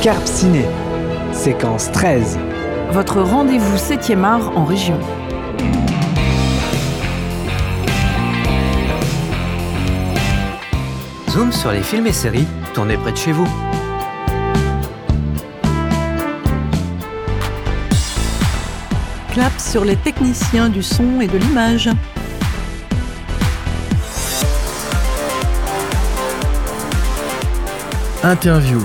Scarpe Ciné, séquence 13. Votre rendez-vous 7e art en région. Zoom sur les films et séries tournés près de chez vous. Clap sur les techniciens du son et de l'image. Interview,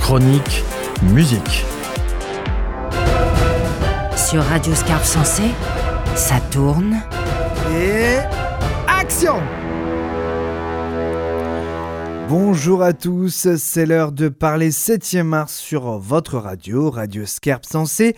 chronique, musique. Sur Radio Scarpe Sensé, ça tourne. Et action Bonjour à tous, c'est l'heure de parler 7e mars sur votre radio, Radio Scarpe Sensé.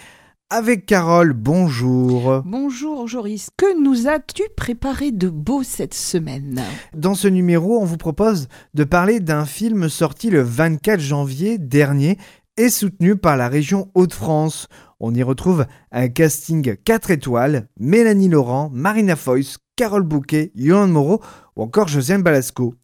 Avec Carole, bonjour. Bonjour Joris, que nous as-tu préparé de beau cette semaine? Dans ce numéro, on vous propose de parler d'un film sorti le 24 janvier dernier et soutenu par la région Hauts-de-France. On y retrouve un casting 4 étoiles, Mélanie Laurent, Marina Foïs, Carole Bouquet, Yolande Moreau ou encore Josiane Balasco.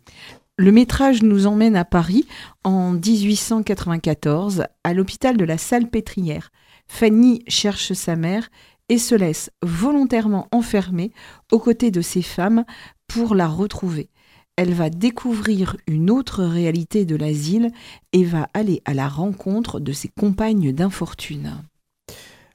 Le métrage nous emmène à Paris en 1894 à l'hôpital de la Salpêtrière. Fanny cherche sa mère et se laisse volontairement enfermer aux côtés de ses femmes pour la retrouver. Elle va découvrir une autre réalité de l'asile et va aller à la rencontre de ses compagnes d'infortune.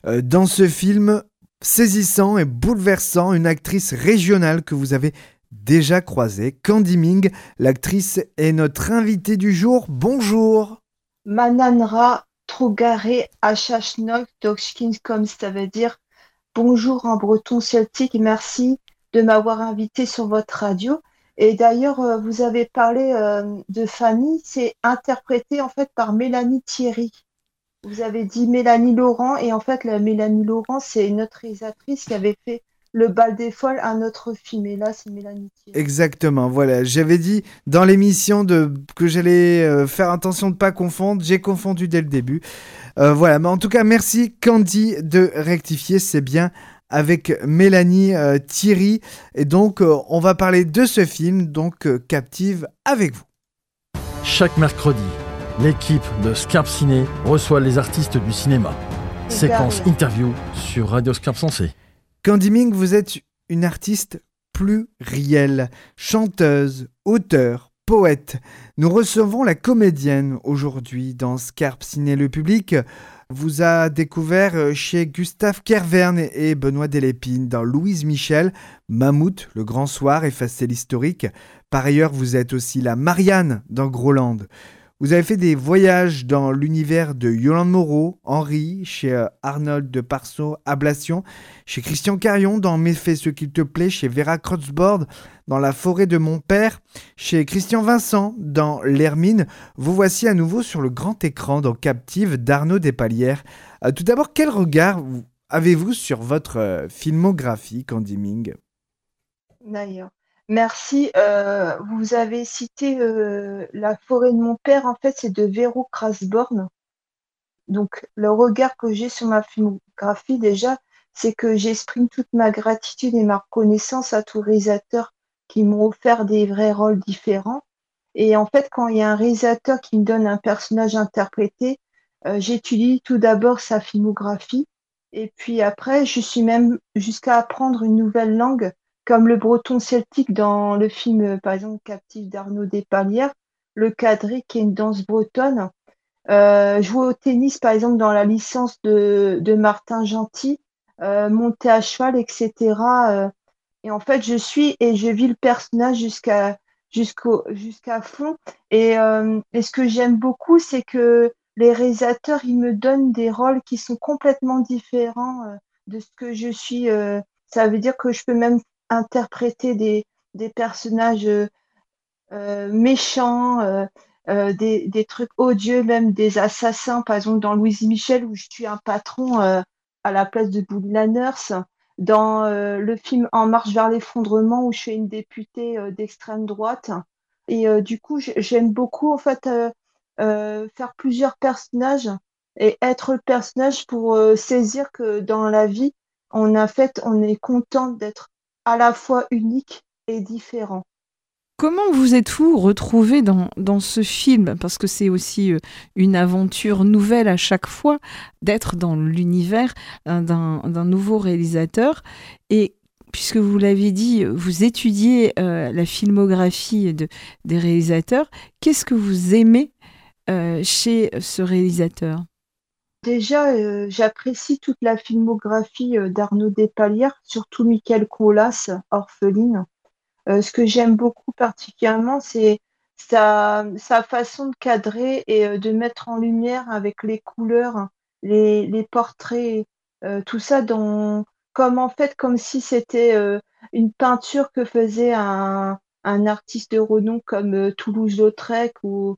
Euh, Dans ce film saisissant et bouleversant, une actrice régionale que vous avez déjà croisée, Candy Ming, l'actrice est notre invitée du jour. Bonjour. Mananra Trogare Achachnok comme ça veut dire bonjour en breton celtique. Merci de m'avoir invité sur votre radio. Et d'ailleurs, euh, vous avez parlé euh, de Fanny, c'est interprété en fait par Mélanie Thierry. Vous avez dit Mélanie Laurent, et en fait, la Mélanie Laurent, c'est une autre réalisatrice qui avait fait Le Bal des Folles, un autre film. Et là, c'est Mélanie Thierry. Exactement, voilà. J'avais dit dans l'émission de... que j'allais euh, faire attention de ne pas confondre. J'ai confondu dès le début. Euh, voilà, mais en tout cas, merci Candy de rectifier. C'est bien avec Mélanie euh, Thierry. Et donc, euh, on va parler de ce film, donc euh, Captive, avec vous. Chaque mercredi, l'équipe de Scarpe Ciné reçoit les artistes du cinéma. Séquence interview sur Radio Scarpe Sensé. Candy Ming, vous êtes une artiste plurielle, chanteuse, auteur, poète. Nous recevons la comédienne aujourd'hui dans Scarpe Ciné. Le public vous a découvert euh, chez Gustave Kerverne et Benoît Delépine dans Louise Michel, Mammouth, Le Grand Soir et Facile Historique. Par ailleurs, vous êtes aussi la Marianne dans Groland. Vous avez fait des voyages dans l'univers de Yolande Moreau, Henri, chez euh, Arnold de Parceau, Ablation, chez Christian Carion dans Méfais ce qu'il te plaît, chez Vera Crotzbord dans La forêt de mon père, chez Christian Vincent dans L'Hermine. Vous voici à nouveau sur le grand écran dans Captive d'Arnaud Despalières. Euh, tout d'abord, quel regard vous- avez-vous sur votre euh, filmographie, Candy Ming? D'ailleurs. Merci. Euh, vous avez cité euh, La forêt de mon père. En fait, c'est de Véro Krasborn. Donc, le regard que j'ai sur ma filmographie, déjà, c'est que j'exprime toute ma gratitude et ma reconnaissance à tous les réalisateurs qui m'ont offert des vrais rôles différents. Et en fait, quand il y a un réalisateur qui me donne un personnage interprété, euh, j'étudie tout d'abord sa filmographie. Et puis après, je suis même jusqu'à apprendre une nouvelle langue comme le breton celtique dans le film, euh, par exemple, Captif d'Arnaud Despalières, le quadrille qui est une danse bretonne, euh, jouer au tennis, par exemple, dans la licence de, de Martin Gentil, euh, monter à cheval, etc. et en fait, je suis et je vis le personnage jusqu'à jusqu'au jusqu'à fond. Et, et ce que j'aime beaucoup, c'est que les réalisateurs, ils me donnent des rôles qui sont complètement différents de ce que je suis. ça veut dire que je peux même interpréter des, personnages euh, euh, méchants, euh, des, trucs odieux, même des assassins, par exemple dans Louise Michel, où je tue un patron à la place de Bouli Lanners, dans le film En marche vers l'effondrement, où je suis une députée d'extrême droite. Et du coup, j'ai- j'aime beaucoup en fait faire plusieurs personnages et être le personnage pour saisir que dans la vie, on fait, on est content d'être à la fois unique et différent. Comment vous êtes-vous retrouvé dans, ce film? Parce que c'est aussi euh, une aventure nouvelle à chaque fois d'être dans l'univers euh, d'un nouveau réalisateur. Et puisque vous l'avez dit, vous étudiez euh, la filmographie de, des réalisateurs, qu'est-ce que vous aimez chez ce réalisateur? Déjà, j'apprécie toute la filmographie d'Arnaud Despalières, surtout Michael Colas, Orpheline. Euh, ce que j'aime beaucoup particulièrement, c'est sa, sa, façon de cadrer et euh, de mettre en lumière avec les couleurs, les, les portraits, euh, tout ça dans, comme en fait, comme si c'était une peinture que faisait un, un artiste de renom comme Toulouse-Lautrec ou,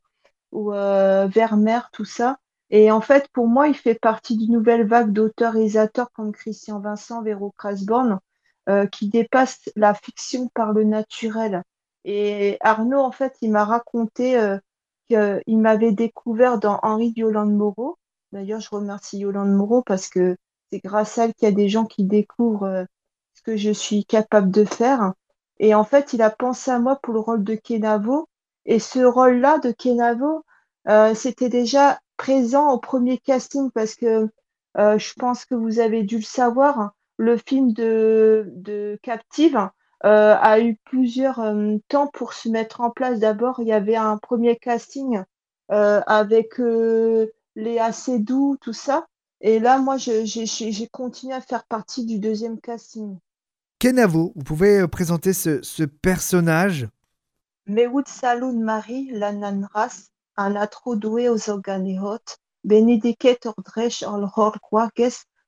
ou Vermeer, tout ça. Et en fait, pour moi, il fait partie d'une nouvelle vague d'auteurs-réalisateurs comme Christian Vincent, Véro Krasborn, euh, qui dépasse la fiction par le naturel. Et Arnaud, en fait, il m'a raconté euh, qu'il m'avait découvert dans Henri Yolande Moreau. D'ailleurs, je remercie Yolande Moreau parce que c'est grâce à elle qu'il y a des gens qui découvrent euh, ce que je suis capable de faire. Et en fait, il a pensé à moi pour le rôle de Kenavo. Et ce rôle-là de Kenavo, euh, c'était déjà présent au premier casting parce que euh, je pense que vous avez dû le savoir le film de, de Captive euh, a eu plusieurs euh, temps pour se mettre en place. D'abord, il y avait un premier casting avec Léa Seydoux, tout ça. Et là, moi, j'ai continué à faire partie du deuxième casting. Kenavo, vous pouvez présenter ce, ce personnage? Mewood Saloon Marie, la nanras, aux organehot, benediket ordresh al hor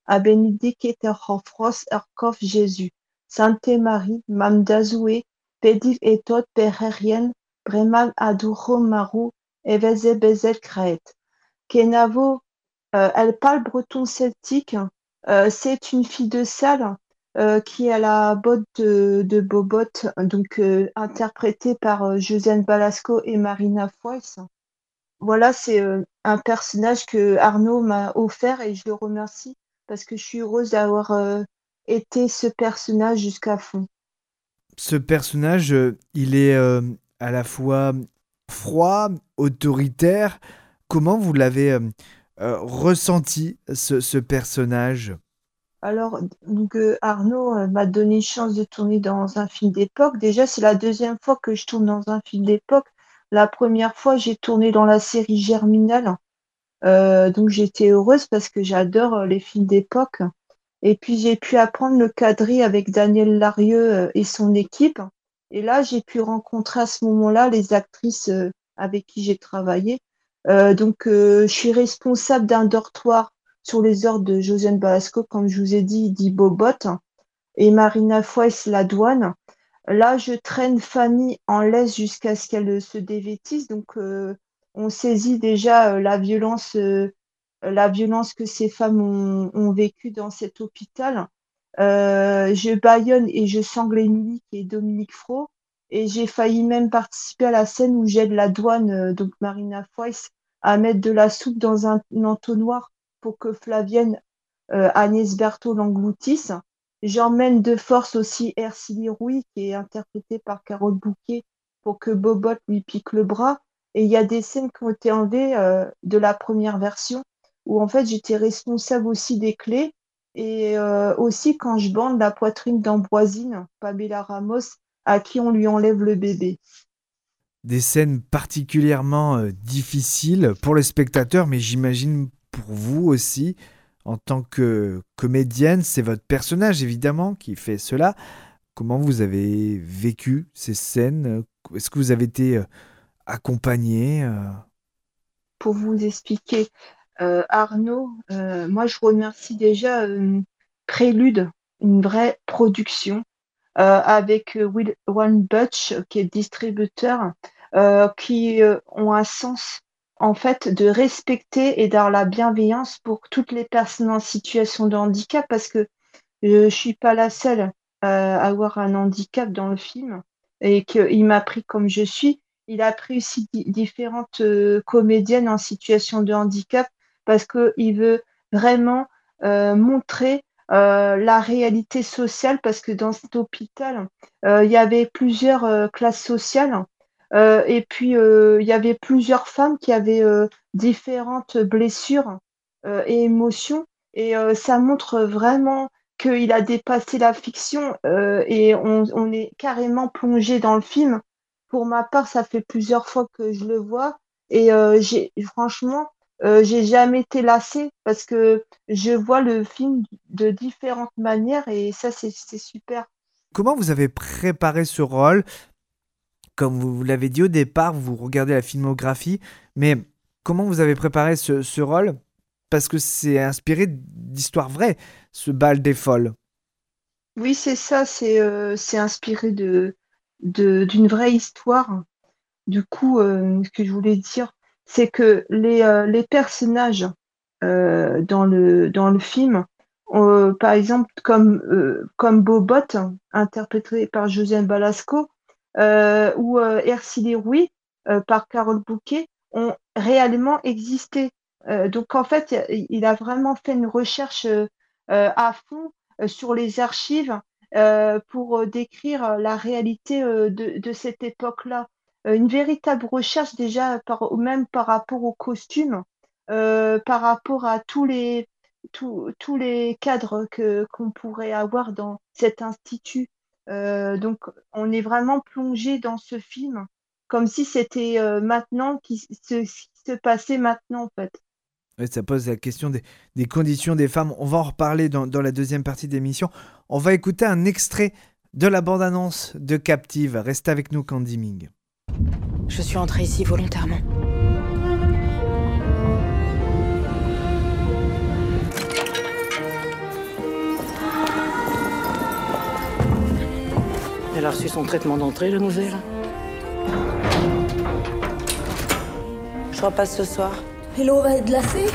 a benedicite hofros erkof Jésus. Sainte Marie, mam dazoué, pediv etot pererien, bremal aduro maru, eveze bezet kraet. Kenavo, euh, elle parle breton celtique. Euh, c'est une fille de salle euh, qui a la botte de, de Bobot, donc interprétée par Josiane Balasco et Marina Foyce. Voilà, c'est euh, un personnage que Arnaud m'a offert et je le remercie parce que je suis heureuse d'avoir euh, été ce personnage jusqu'à fond. Ce personnage, euh, il est euh, à la fois froid, autoritaire. Comment vous l'avez ressenti, ce, ce, personnage? Alors, donc, Arnaud m'a donné une chance de tourner dans un film d'époque. Déjà, c'est la deuxième fois que je tourne dans un film d'époque. La première fois, j'ai tourné dans la série Germinal euh, donc j'étais heureuse parce que j'adore euh, les films d'époque. Et puis j'ai pu apprendre le quadrille avec Daniel Larieux euh, et son équipe. Et là, j'ai pu rencontrer à ce moment-là les actrices avec qui j'ai travaillé. Euh, donc, je suis responsable d'un dortoir sur les ordres de Josiane Balasco, comme je vous ai dit, dit Bobot, et Marina Foyce, la douane. Là, je traîne Fanny en laisse jusqu'à ce qu'elle se dévêtisse. Donc, on saisit déjà euh, la violence, euh, la violence que ces femmes ont, vécue dans cet hôpital. Euh, je baillonne et je sangle Émilie qui est Dominique Fro. Et j'ai failli même participer à la scène où j'aide la douane, donc Marina Foyce, à mettre de la soupe dans un, entonnoir pour que Flavienne Agnès Berthaud l'engloutisse. J'emmène de force aussi Ercili Rouy, qui est interprétée par Carole Bouquet, pour que Bobot lui pique le bras. Et il y a des scènes qui ont été enlevées euh, de la première version où en fait j'étais responsable aussi des clés et euh, aussi quand je bande la poitrine d'Ambroisine, Pamela Ramos, à qui on lui enlève le bébé. Des scènes particulièrement euh, difficiles pour le spectateur, mais j'imagine pour vous aussi, en tant que comédienne, c'est votre personnage évidemment qui fait cela. Comment vous avez vécu ces scènes? Est-ce que vous avez été accompagner euh? Pour vous expliquer, euh, Arnaud, euh, moi je remercie déjà Prélude, une vraie production avec Will One Butch qui est distributeur, qui ont un sens en fait de respecter et d'avoir la bienveillance pour toutes les personnes en situation de handicap parce que je suis pas la seule à avoir un handicap dans le film et qu'il m'a pris comme je suis. Il a pris aussi différentes euh, comédiennes en situation de handicap parce qu'il veut vraiment euh, montrer euh, la réalité sociale parce que dans cet hôpital, il y avait plusieurs classes sociales et puis, il y avait plusieurs femmes qui avaient différentes blessures et émotions. Et ça montre vraiment qu'il a dépassé la fiction et on, est carrément plongé dans le film. Pour ma part, ça fait plusieurs fois que je le vois et franchement, j'ai jamais été lassée parce que je vois le film de différentes manières et ça, c'est super. Comment vous avez préparé ce rôle? Comme vous l'avez dit au départ, vous regardez la filmographie, mais comment vous avez préparé ce, rôle? Parce que c'est inspiré d'histoires vraies, ce bal des folles. Oui, c'est ça, c'est inspiré de d'une vraie histoire. Du coup, euh, ce que je voulais dire, c'est que les, euh, les personnages euh, dans, le, dans le film, par exemple, comme, comme Bobot, interprété par Josiane Balasco, ou Ercile Rouy, par Carole Bouquet, ont réellement existé. donc, en fait, il a vraiment fait une recherche à fond sur les archives pour décrire la réalité de, cette époque-là. Euh, une véritable recherche déjà par, même par rapport aux costumes, euh, par rapport à tous les, cadres qu'on pourrait avoir dans cet institut. Euh, donc, on est vraiment plongé dans ce film, comme si c'était maintenant qui se, se passait maintenant, en fait. ça pose la question des, des, conditions des femmes. On va en reparler dans, dans la deuxième partie de l'émission. On va écouter un extrait de la bande-annonce de Captive. Reste avec nous, Candy Ming. Je suis entrée ici volontairement. Elle a reçu son traitement d'entrée, la nouvelle. Je repasse ce soir. Et l'eau va être glacée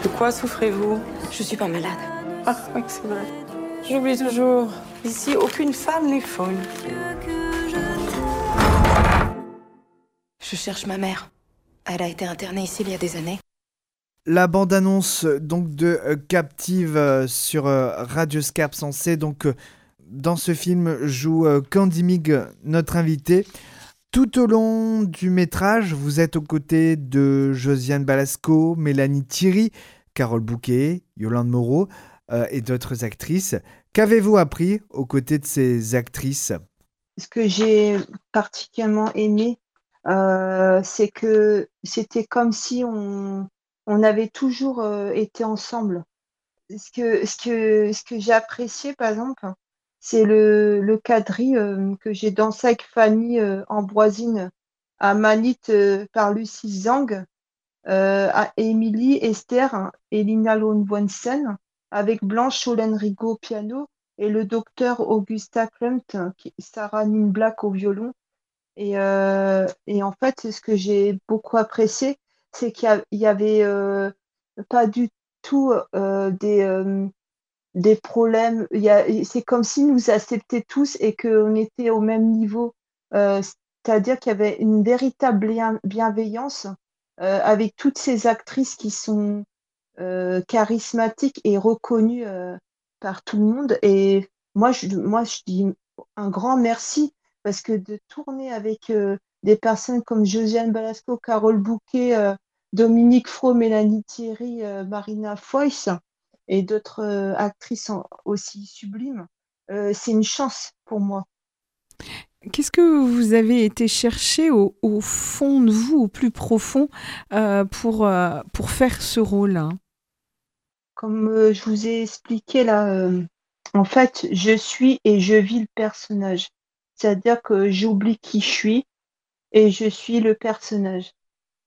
De quoi souffrez-vous? Je suis pas malade. Ah oui, c'est vrai. J'oublie toujours. Ici, aucune femme n'est folle. Je cherche ma mère. Elle a été internée ici il y a des années. La bande-annonce donc de euh, Captive euh, sur euh, Radio Scarp Sensé. Donc dans ce film joue Candy Mig, notre invité. Tout au long du métrage, vous êtes aux côtés de Josiane Balasco, Mélanie Thierry, Carole Bouquet, Yolande Moreau. Et d'autres actrices. Qu'avez-vous appris aux côtés de ces actrices? Ce que j'ai particulièrement aimé, c'est que c'était comme si on, on avait toujours euh, été ensemble. Ce que, ce que, ce que j'ai apprécié, par exemple, c'est le, le quadrille que j'ai dansé avec Fanny Ambroisine à Manit par Lucie Zang, à Émilie, Esther et Lina Lohnwensen avec Blanche Olène Rigaud au piano et le docteur Augusta Klemt, Sarah Black au violon. Et, euh, et en fait, ce que j'ai beaucoup apprécié, c'est qu'il y, avait euh, pas du tout euh, des, des problèmes. C'est comme s'ils nous acceptaient tous et qu'on était au même niveau. C'est-à-dire qu'il y avait une véritable bienveillance avec toutes ces actrices qui sont euh, charismatique et reconnu euh, par tout le monde. Et moi je, moi, je dis un grand merci parce que de tourner avec euh, des personnes comme Josiane Balasco, Carole Bouquet, Dominique Fro, Mélanie Thierry, Marina Foyce et d'autres actrices aussi sublimes, c'est une chance pour moi. Qu'est-ce que vous avez été chercher au, fond de vous, au plus profond, pour, pour faire ce rôle comme euh, je vous ai expliqué là, euh, en fait, je suis et je vis le personnage. C'est-à-dire que j'oublie qui je suis et je suis le personnage.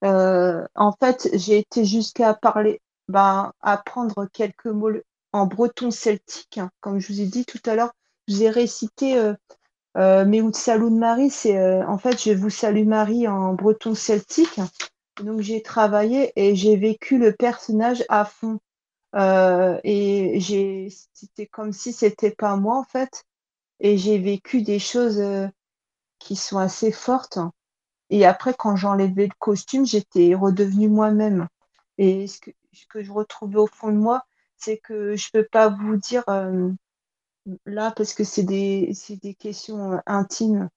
Euh, en fait, j'ai été jusqu'à parler, ben, apprendre quelques mots en breton celtique. Hein. Comme je vous ai dit tout à l'heure, je vous ai récité euh, euh, de Salou de Marie. C'est en fait, je vous salue Marie en breton celtique. Donc j'ai travaillé et j'ai vécu le personnage à fond. Euh, et j'ai, c'était comme si c'était pas moi en fait. Et j'ai vécu des choses euh, qui sont assez fortes. Et après, quand j'enlevais le costume, j'étais redevenue moi-même. Et ce que, je retrouvais au fond de moi, c'est que je peux pas vous dire, euh, là parce que c'est des, des questions euh, intimes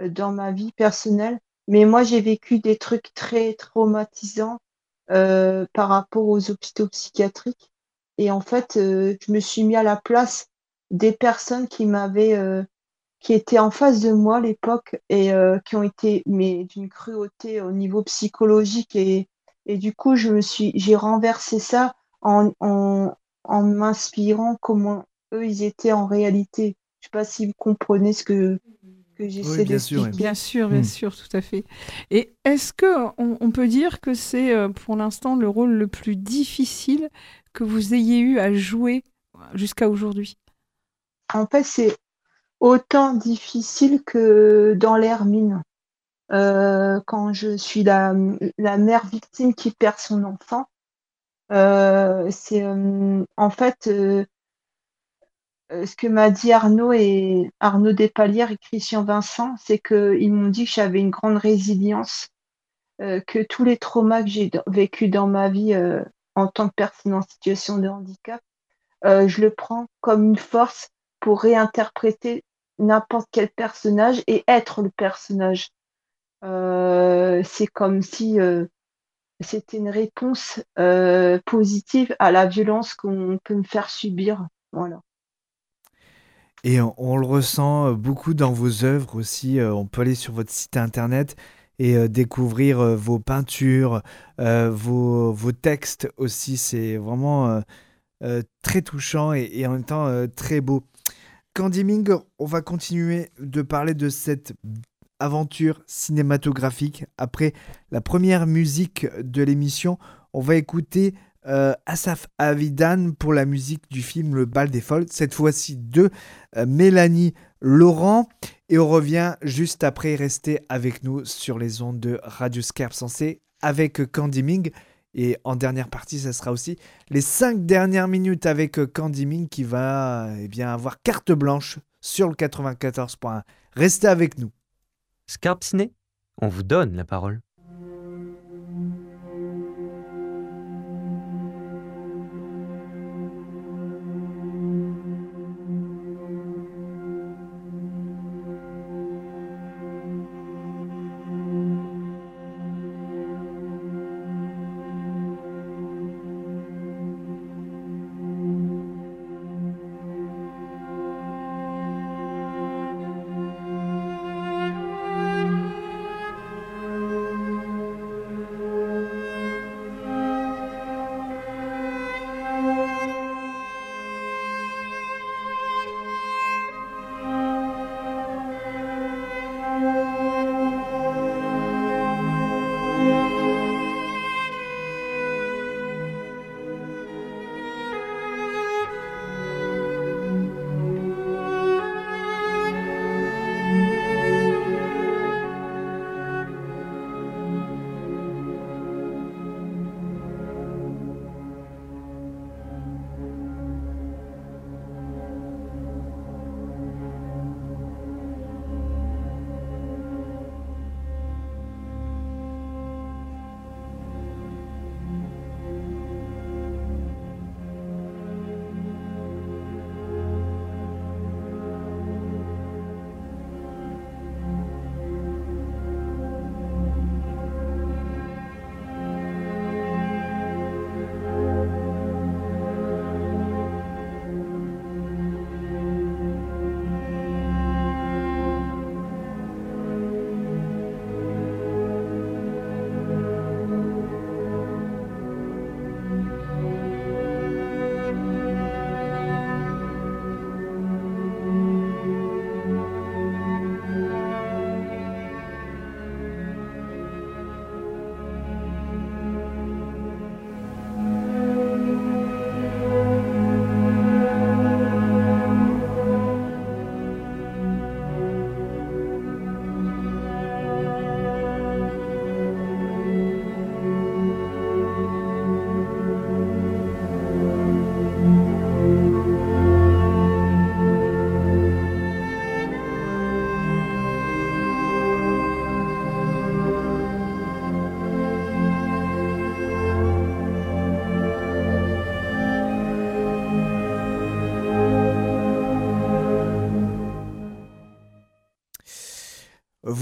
euh, dans ma vie personnelle. Mais moi, j'ai vécu des trucs très traumatisants euh, par rapport aux hôpitaux psychiatriques. Et en fait, je me suis mis à la place des personnes qui m'avaient, qui étaient en face de moi à l'époque et qui ont été mais d'une cruauté au niveau psychologique et, et du coup, je me suis, j'ai renversé ça en, en, en m'inspirant comment eux, ils étaient en réalité. Je sais pas si vous comprenez ce que, que j'essaie d'expliquer. Bien sûr, bien hmm. sûr, tout à fait. Et est-ce que on, peut dire que c'est euh, pour l'instant le rôle le plus difficile que vous ayez eu à jouer jusqu'à aujourd'hui? En fait, c'est autant difficile que dans l'hermine. Euh, quand je suis la, mère victime qui perd son enfant, euh, c'est euh, en fait ce que m'a dit Arnaud et Arnaud Despalières et Christian Vincent, c'est qu'ils m'ont dit que j'avais une grande résilience, que tous les traumas que j'ai vécu dans ma vie en tant que personne en situation de handicap, je le prends comme une force pour réinterpréter n'importe quel personnage et être le personnage. c'est comme si c'était une réponse euh, positive à la violence qu'on peut me faire subir. Voilà. Et on, le ressent beaucoup dans vos œuvres aussi. Euh, on peut aller sur votre site internet et euh, découvrir vos peintures, vos, vos, textes aussi. C'est vraiment très touchant et, en même temps très beau. Candy Ming, on va continuer de parler de cette aventure cinématographique. Après la première musique de l'émission, on va écouter euh, Asaf Avidan pour la musique du film Le Bal des Folles, cette fois-ci de euh, Mélanie Laurent. Et on revient juste après, rester avec nous sur les ondes de Radio Scarpe Sensé avec Candy Ming. Et en dernière partie, ça sera aussi les cinq dernières minutes avec Candy Ming qui va eh bien, avoir carte blanche sur le 94.1. Restez avec nous. Scarpe Ciné, on vous donne la parole.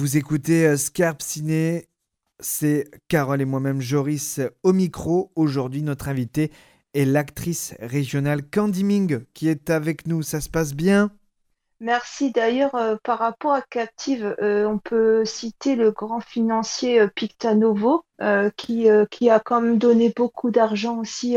Vous écoutez euh, Scarpe Ciné, c'est Carole et moi-même Joris au micro. Aujourd'hui, notre invité est l'actrice régionale Candy Ming qui est avec nous. Ça se passe bien? Merci. D'ailleurs, euh, par rapport à Captive, euh, on peut citer le grand financier Pictanovo, qui, a quand même donné beaucoup d'argent aussi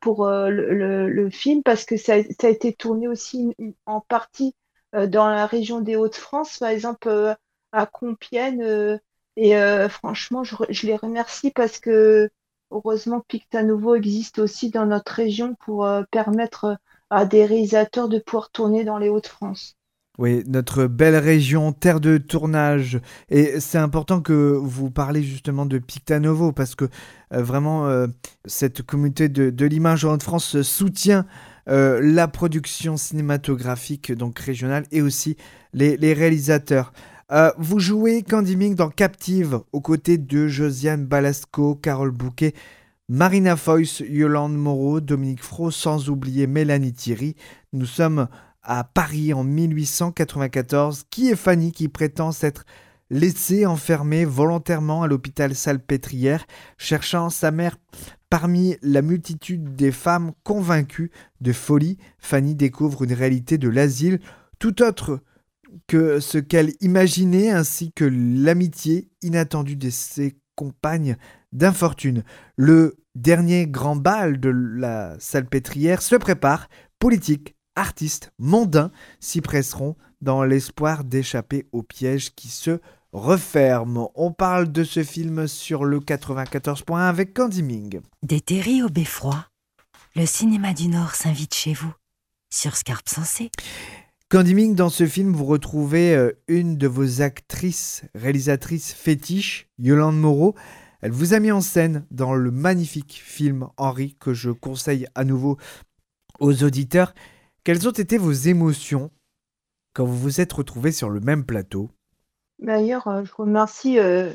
pour le, film, parce que ça, a ça a été tourné aussi en partie dans la région des Hauts-de-France, par exemple à Compiègne. euh, et euh, franchement, je, les remercie parce que heureusement Pictanovo existe aussi dans notre région pour euh, permettre à des réalisateurs de pouvoir tourner dans les Hauts-de-France. Oui, notre belle région, terre de tournage. Et c'est important que vous parlez justement de Pictanovo parce que vraiment, cette communauté de, de l'image en France soutient la production cinématographique donc régionale et aussi les réalisateurs. Euh, vous jouez Candy Ming dans Captive aux côtés de Josiane Balasco, Carole Bouquet, Marina Foyce, Yolande Moreau, Dominique Fro, sans oublier Mélanie Thierry. Nous sommes à Paris en 1894. Qui est Fanny qui prétend s'être laissée enfermer volontairement à l'hôpital Salpêtrière, cherchant sa mère parmi la multitude des femmes convaincues de folie? Fanny découvre une réalité de l'asile tout autre que ce qu'elle imaginait ainsi que l'amitié inattendue de ses compagnes d'infortune. Le dernier grand bal de la salpêtrière se prépare. Politiques, artistes, mondains s'y presseront dans l'espoir d'échapper au piège qui se referme. On parle de ce film sur le 94.1 avec Candy Ming. Des terris au beffroi, le cinéma du Nord s'invite chez vous, sur Scarpe Sensée. Candy dans ce film, vous retrouvez euh, une de vos actrices, réalisatrices fétiches, Yolande Moreau. Elle vous a mis en scène dans le magnifique film Henri que je conseille à nouveau aux auditeurs. Quelles ont été vos émotions quand vous vous êtes retrouvés sur le même plateau? D'ailleurs, euh, je remercie, euh,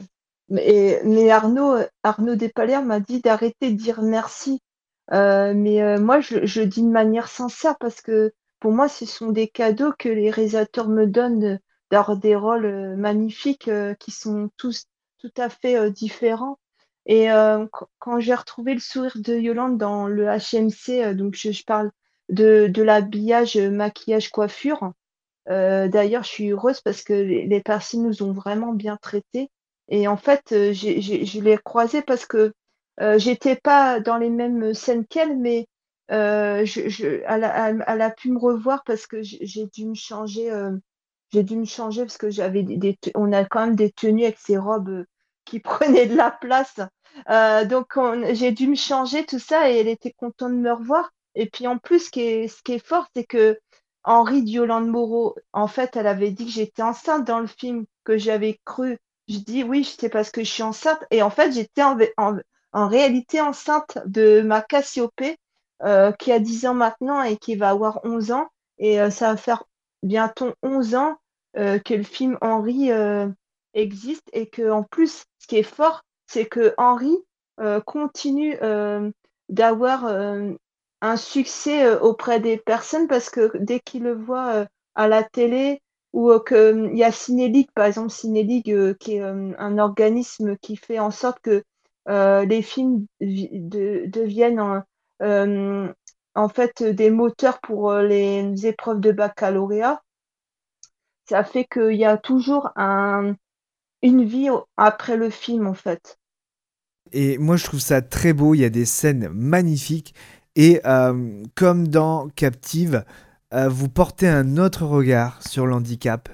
mais, Arnaud, Arnaud Despalières m'a dit d'arrêter de dire merci. Mais moi, je, je dis de manière sincère parce que pour moi, ce sont des cadeaux que les réalisateurs me donnent de- d'avoir des rôles euh, magnifiques euh, qui sont tous tout à fait euh, différents. Et euh, qu- quand j'ai retrouvé le sourire de Yolande dans le HMC, euh, donc je, parle de, l'habillage, euh, maquillage, coiffure. Euh, d'ailleurs, je suis heureuse parce que les, les personnes nous ont vraiment bien traités. Et en fait, euh, j'ai- je l'ai croisée parce que euh, j'étais pas dans les mêmes scènes qu'elle, mais euh, je, elle, a, pu me revoir parce que j'ai dû me changer. euh, j'ai dû me changer parce que j'avais des, on a quand même des tenues avec ces robes euh, qui prenaient de la place. Donc on- j'ai dû me changer tout ça et elle était contente de me revoir. Et puis en plus, ce qui est, fort, c'est que Henri de Yolande Moreau, en fait, elle avait dit que j'étais enceinte dans le film, que j'avais cru. Je dis oui, c'est parce que je suis enceinte. Et en fait, j'étais en, en, en réalité enceinte de ma Cassiopée, euh, qui a 10 ans maintenant et qui va avoir 11 ans. Et euh, ça va faire bientôt 11 ans euh, que le film Henri existe. Et que en plus, ce qui est fort, c'est que Henri continue d'avoir un succès auprès des personnes parce que dès qu'ils le euh, à la télé ou euh, que euh, il y a Cinéligue, par exemple, Cinéligue qui est un organisme qui fait en sorte que les films vi- de- deviennent euh, en fait des moteurs pour euh, les épreuves de baccalauréat. Ça fait qu'il y a toujours un, une vie après le film, en fait. Et moi, je trouve ça très beau. Il y a des scènes magnifiques. Et euh, comme dans Captive, vous portez un autre regard sur l'handicap.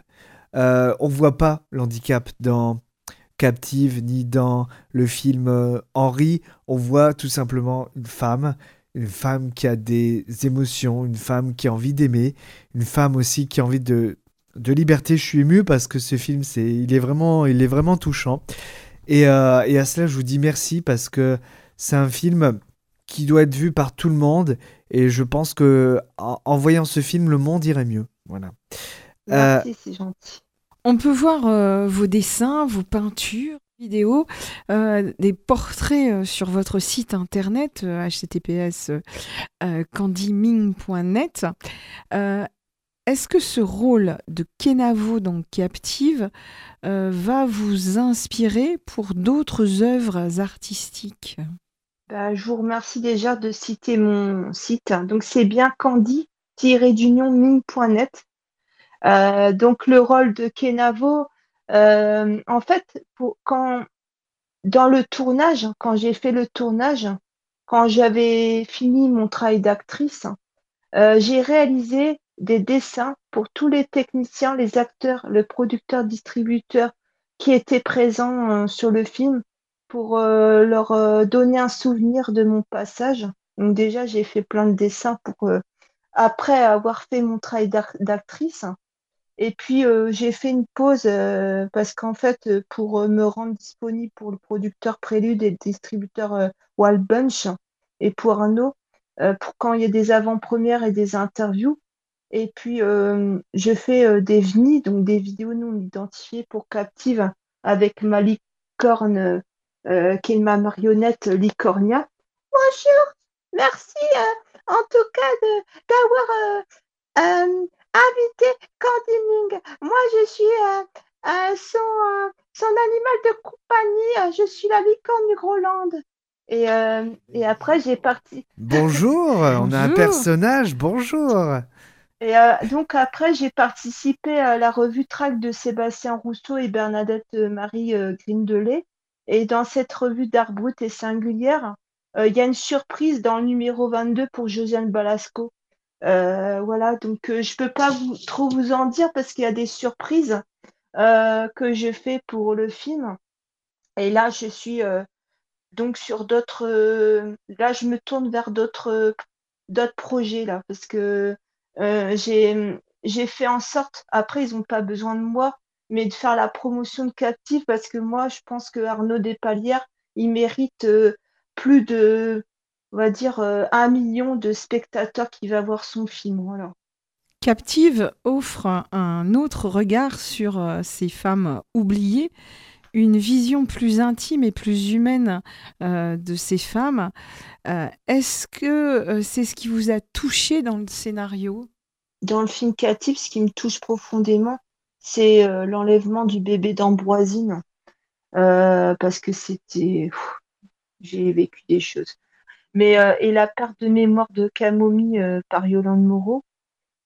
Euh, on voit pas l'handicap dans Captive ni dans le film euh, Henri. On voit tout simplement une femme, une femme qui a des émotions, une femme qui a envie d'aimer, une femme aussi qui a envie de, de liberté. Je suis ému parce que ce film, c'est, il est vraiment, il est vraiment touchant. Et, euh, et à cela, je vous dis merci parce que c'est un film qui doit être vu par tout le monde. Et je pense que en, en voyant ce film, le monde irait mieux. Voilà. Euh, Merci, c'est gentil. On peut voir euh, vos dessins, vos peintures, vidéos, euh, des portraits euh, sur votre site internet https candyming.net. Est-ce que ce rôle de Kenavo dans Captive va vous inspirer pour d'autres œuvres artistiques? Bah, je vous remercie déjà de citer mon site. Donc, c'est bien candy-mine.net. Euh, donc, le rôle de Kenavo, euh, en fait, pour, quand, dans le tournage, quand j'ai fait le tournage, quand j'avais fini mon travail d'actrice, euh, j'ai réalisé des dessins pour tous les techniciens, les acteurs, le producteur, distributeur qui étaient présents sur le film pour euh, leur euh, donner un souvenir de mon passage. Donc déjà, j'ai fait plein de dessins pour euh, après avoir fait mon travail d'actrice. Et puis j'ai fait une pause parce qu'en fait, pour me rendre disponible pour le producteur Prélude et le distributeur Wild Bunch et pour Arnaud, pour quand il y a des avant-premières et des interviews. Et puis je fais des VNI, donc des vidéos non identifiées pour Captive avec ma licorne euh, qui est ma marionnette Licornia. Bonjour, merci euh, en tout cas d'avoir euh, invité Candy Moi, je suis son, son animal de compagnie. Je suis la licorne du Groland. Et, et après, j'ai parti. Bonjour, on a un personnage, bonjour. Et donc après, j'ai participé à la revue Track de Sébastien Rousseau et Bernadette Marie Grindelet. Et dans cette revue d'art brut et singulière, euh, il y a une surprise dans le numéro 22 pour Josiane Balasco. Euh, voilà, donc euh, je ne peux pas trop vous en dire parce qu'il y a des surprises que je fais pour le film. Et là, je suis donc sur d'autres. là, je me tourne vers d'autres projets là parce que j'ai fait en sorte. Après, ils n'ont pas besoin de moi mais de faire la promotion de Captive parce que moi, je pense que Arnaud Despalières, il mérite euh, plus de, on va dire, euh, un million de spectateurs qui va voir son film. Voilà. Captive offre un autre regard sur euh, ces femmes oubliées, une vision plus intime et plus humaine de ces femmes. Est-ce que c'est ce qui vous a touché dans le scénario? Dans le film Captive, ce qui me touche profondément, c'est euh, l'enlèvement du bébé d'Ambroisine, euh, parce que c'était. J'ai vécu des choses. Mais, euh, et la perte de mémoire de Camomille par Yolande Moreau.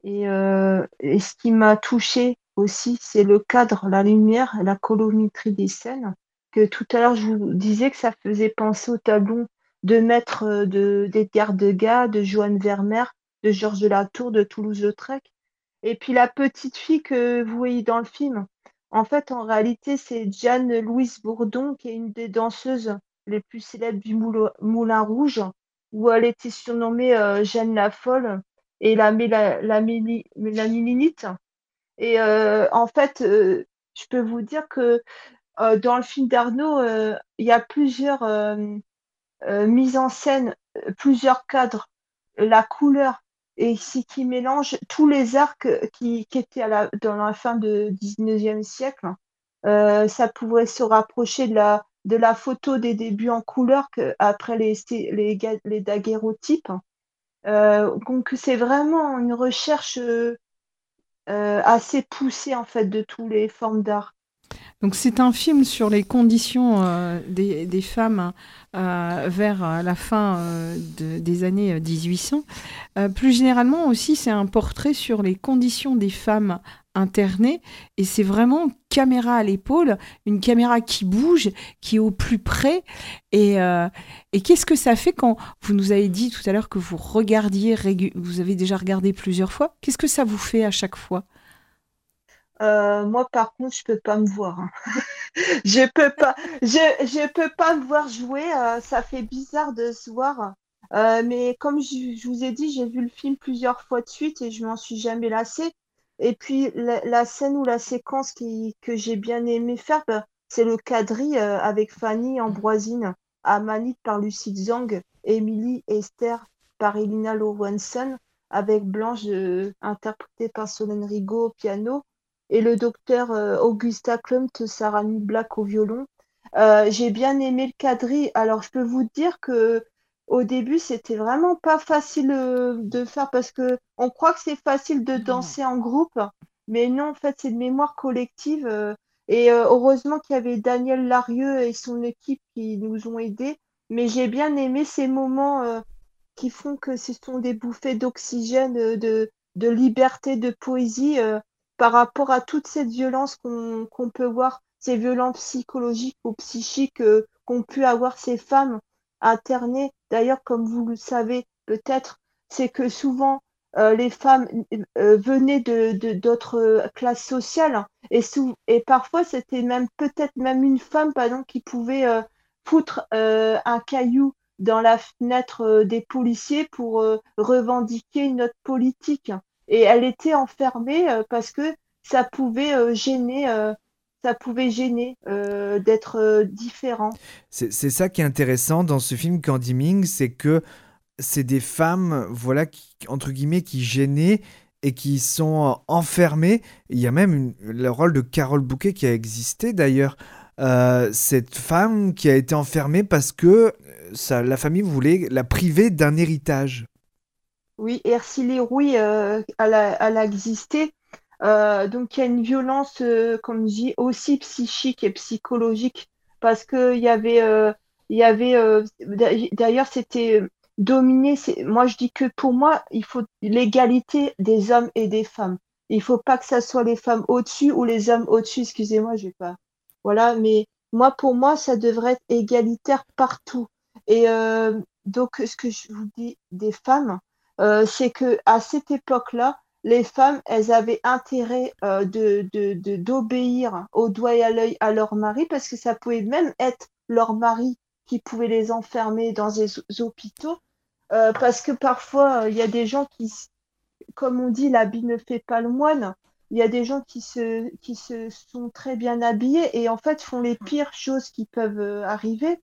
Et, et ce qui m'a touché aussi, c'est le cadre, la lumière, la colorimétrie des scènes. Que tout à l'heure, je vous disais que ça faisait penser au tableau de maître d'Edgar Degas, de Joanne Vermeer, de Georges Latour, de Toulouse-Lautrec. Et puis la petite fille que vous voyez dans le film, en fait, en réalité, c'est Jeanne Louise Bourdon, qui est une des danseuses les plus célèbres du Moulin Rouge, où elle était surnommée euh, Jeanne la Folle et la, la, la, Et euh, en fait, euh, je peux vous dire que dans le film d'Arnaud, il y a plusieurs mises en scène, plusieurs cadres, la couleur, et ici qui mélange tous les arcs qui, étaient à la, dans la fin du 19e siècle. Euh, ça pourrait se rapprocher de la, de la photo des débuts en couleur après les, les, daguerreotypes. Euh, donc c'est vraiment une recherche euh, assez poussée en fait de toutes les formes d'art. Donc c'est un film sur les conditions euh, des, femmes euh, vers euh, la fin des années 1800. plus généralement aussi, c'est un portrait sur les conditions des femmes internées et c'est vraiment caméra à l'épaule, une caméra qui bouge, qui est au plus près. Et, et qu'est-ce que ça fait quand vous nous avez dit tout à l'heure que vous regardiez, vous avez déjà regardé plusieurs fois, qu'est-ce que ça vous fait à chaque fois? Euh, moi, par contre, je peux pas me voir. Hein. je peux pas, je, je peux pas me voir jouer. Euh, ça fait bizarre de se voir. Euh, mais comme je, vous ai dit, j'ai vu le film plusieurs fois de suite et je m'en suis jamais lassée. Et puis la, scène ou la séquence qui, que j'ai bien aimé faire, bah, c'est le quadrille avec Fanny Ambroisine, Amanite par Lucie Zhang, Emily Esther par Elina Lowenson, avec Blanche interprétée par Solène Rigaud au piano et le docteur euh, Augusta Klumt, Sarah Black au violon. Euh, j'ai bien aimé le quadrille. Alors, je peux vous dire que au début, c'était vraiment pas facile euh, de faire parce que on croit que c'est facile de danser en groupe, mais non, en fait, c'est une mémoire collective. euh, et euh, heureusement qu'il y avait Daniel Larieux et son équipe qui nous ont aidés. Mais j'ai bien aimé ces moments euh, qui font que ce sont des bouffées d'oxygène, euh, de, de liberté, de poésie euh, par rapport à toute cette violence qu'on qu'on peut voir, ces violences psychologiques ou psychiques euh, qu'ont pu avoir ces femmes internées. D'ailleurs, comme vous le savez peut-être, c'est que souvent euh, les femmes euh, venaient de d'autres euh, classes sociales hein, et, parfois c'était même peut-être même une femme pardon, qui pouvait foutre un caillou dans la fenêtre des policiers pour revendiquer une autre politique. Et elle était enfermée parce que ça pouvait gêner, ça pouvait gêner euh, d'être euh, différent. C'est ça qui est intéressant dans ce film Candy Ming, c'est que c'est des femmes, voilà, qui, entre guillemets, qui gênaient et qui sont enfermées. Il y a même une- le rôle de Carole Bouquet qui a existé d'ailleurs. Euh, cette femme qui a été enfermée parce que euh, ça, la famille voulait la priver d'un héritage. Oui, Ercile Rouy, euh, elle a, elle a existé. Euh, donc il y a une violence, euh, comme je dis, aussi psychique et psychologique, parce que il y avait, euh, y avait, euh, d'a- d'ailleurs c'était dominé. Moi je dis que pour moi il faut l'égalité des hommes et des femmes. Il faut pas que ça soit les femmes au-dessus ou les hommes au-dessus. Excusez-moi, je vais pas. Voilà, mais moi pour moi ça devrait être égalitaire partout. Et donc ce que je vous dis des femmes c'est que à cette époque-là, les femmes, elles avaient intérêt euh, d'obéir au doigt et à l'œil à leur mari parce que ça pouvait même être leur mari qui pouvait les enfermer dans des hô- hôpitaux euh, parce que parfois euh, il y a des gens qui, comme on dit, l'habit ne fait pas le moine. Il y a des gens qui se, sont très bien habillés et en fait font les pires choses qui peuvent arriver.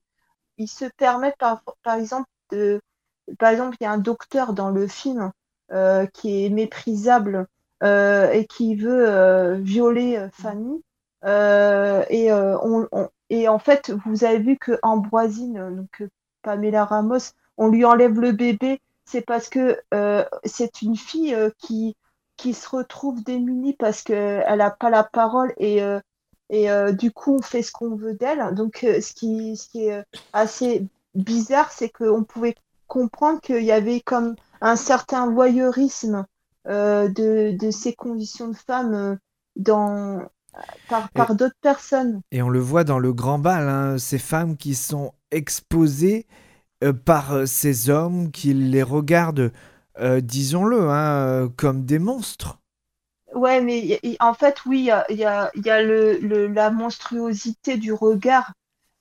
Ils se permettent par, exemple par exemple, il y a un docteur dans le film euh, qui est méprisable euh, et qui veut euh, violer Fanny. Et, en fait, vous avez vu que Ambroisine, donc Pamela Ramos, on lui enlève le bébé. C'est parce que c'est une fille qui, qui se retrouve démunie parce qu'elle n'a pas la parole et, et du coup, on fait ce qu'on veut d'elle. Donc, ce qui, ce qui est assez bizarre, c'est qu'on pouvait comprendre qu'il y avait comme un certain voyeurisme euh, de, de ces conditions de femmes euh, dans, par, par d'autres personnes. Et on le voit dans le grand bal, hein, ces femmes qui sont exposées euh, par ces hommes qui les regardent, euh, disons-le, hein, comme des monstres. Ouais, mais y- y- en fait, oui, il y a, y a, y a le, le- la monstruosité du regard,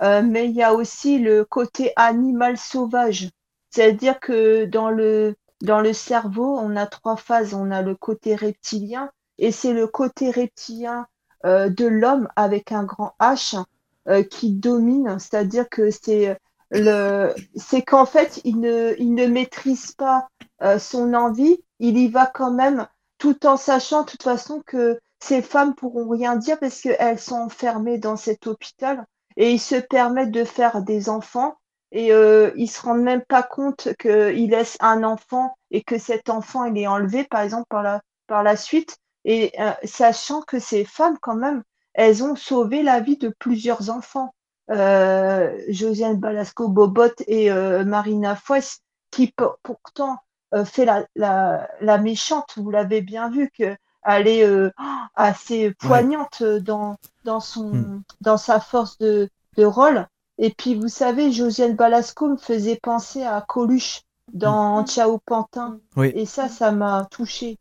euh, mais il y a aussi le côté animal sauvage. C'est-à-dire que dans le, dans le cerveau, on a trois phases. On a le côté reptilien, et c'est le côté reptilien euh, de l'homme avec un grand H euh, qui domine. C'est-à-dire que c'est le, c'est qu'en fait, il ne, il ne maîtrise pas euh, son envie, il y va quand même tout en sachant de toute façon que ces femmes pourront rien dire parce qu'elles sont enfermées dans cet hôpital et ils se permettent de faire des enfants et euh, ils se rendent même pas compte qu'ils laissent un enfant et que cet enfant il est enlevé par exemple par la, par la suite et euh, sachant que ces femmes quand même elles ont sauvé la vie de plusieurs enfants euh, Josiane Balasco Bobot et euh, Marina Foïs qui pour- pourtant euh, fait la, la, la méchante, vous l'avez bien vu, que elle est euh, assez poignante dans, dans, son, Hmm. dans sa force de, de rôle. Et puis, vous savez, Josiane Balasco me faisait penser à Coluche dans Ciao Pantin. Oui. Et ça, ça m'a touché.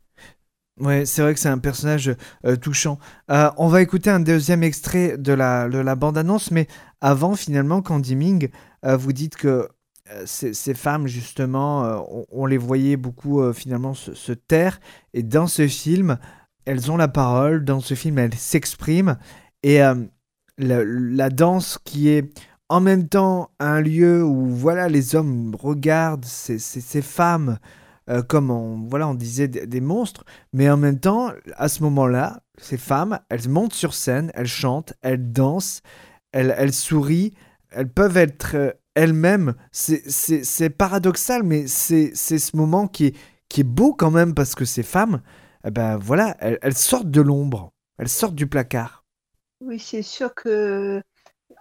Ouais, c'est vrai que c'est un personnage euh, touchant. Euh, on va écouter un deuxième extrait de la, de la bande-annonce, mais avant, finalement, Candy Ming, euh, vous dites que euh, ces, ces femmes, justement, euh, on, on les voyait beaucoup, euh, finalement, se, se taire. Et dans ce film, elles ont la parole. Dans ce film, elles s'expriment. Et euh, la, la danse qui est en même temps un lieu où, voilà, les hommes regardent ces, ces, femmes euh, comme on, voilà, on disait des, monstres, mais en même temps, à ce moment-là, ces femmes, elles montent sur scène, elles chantent, elles dansent, elles, sourient, elles peuvent être euh, elles-mêmes. C'est paradoxal, mais c'est ce moment qui est, qui est beau quand même parce que ces femmes, eh ben voilà, elles, sortent de l'ombre, elles sortent du placard. Oui, c'est sûr que